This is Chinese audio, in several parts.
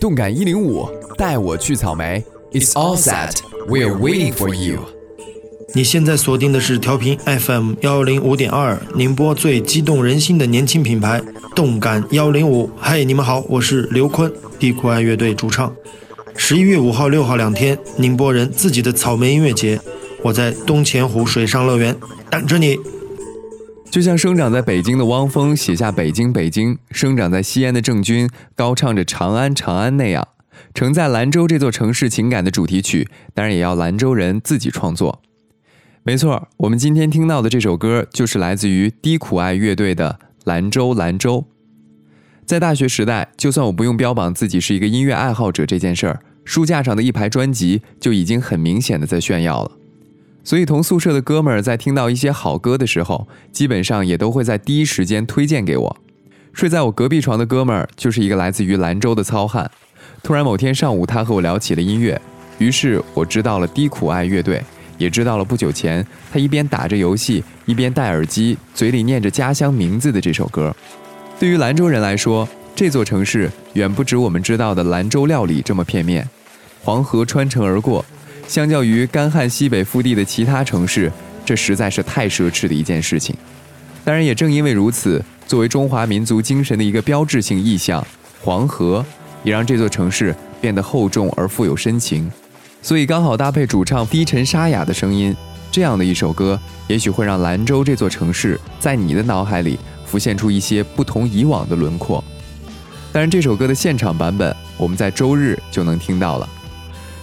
动感一零五，带我去草莓。It's all set. We're waiting for you. 你现在锁定的是调频 FM 幺零五点二，宁波最激动人心的年轻品牌动感幺零五。嗨，你们好，我是刘坤，地酷爱乐队主唱。十一月五号、六号两天，宁波人自己的草莓音乐节，我在东钱湖水上乐园等着你。就像生长在北京的汪峰写下《北京北京》，生长在西安的郑钧高唱着《长安长安》那样，承载兰州这座城市情感的主题曲，当然也要兰州人自己创作。没错，我们今天听到的这首歌就是来自于低苦爱乐队的《兰州兰州》。在大学时代，就算我不用标榜自己是一个音乐爱好者这件事儿，书架上的一排专辑就已经很明显的在炫耀了。所以，同宿舍的哥们儿在听到一些好歌的时候，基本上也都会在第一时间推荐给我。睡在我隔壁床的哥们儿就是一个来自于兰州的糙汉。突然某天上午，他和我聊起了音乐，于是我知道了低苦爱乐队，也知道了不久前他一边打着游戏，一边戴耳机，嘴里念着家乡名字的这首歌。对于兰州人来说，这座城市远不止我们知道的兰州料理这么片面。黄河穿城而过。相较于干旱西北腹地的其他城市，这实在是太奢侈的一件事情。当然，也正因为如此，作为中华民族精神的一个标志性意象，黄河也让这座城市变得厚重而富有深情。所以，刚好搭配主唱低沉沙哑的声音，这样的一首歌，也许会让兰州这座城市在你的脑海里浮现出一些不同以往的轮廓。当然，这首歌的现场版本，我们在周日就能听到了。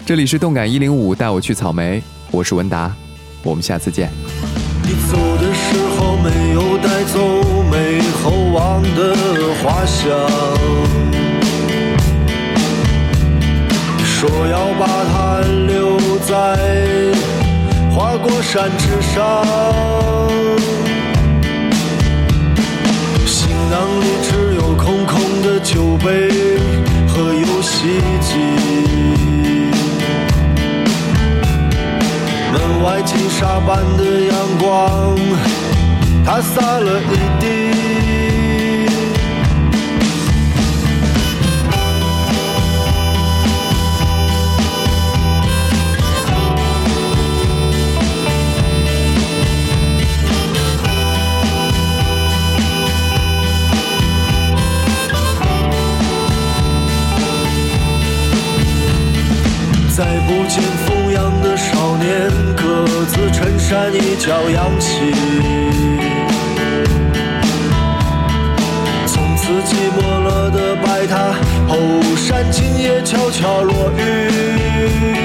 这里是动感一零五，带我去草莓，我是文达，我们下次见。你走的时候没有带走美猴王的花香，说要把它留在花果山之上，行囊里只有空空的酒杯和游戏机。金沙般的阳光，它洒了一地。再不见风扬的少年。各自衬衫一角扬起，从此寂寞了的白塔后山今夜悄悄落雨。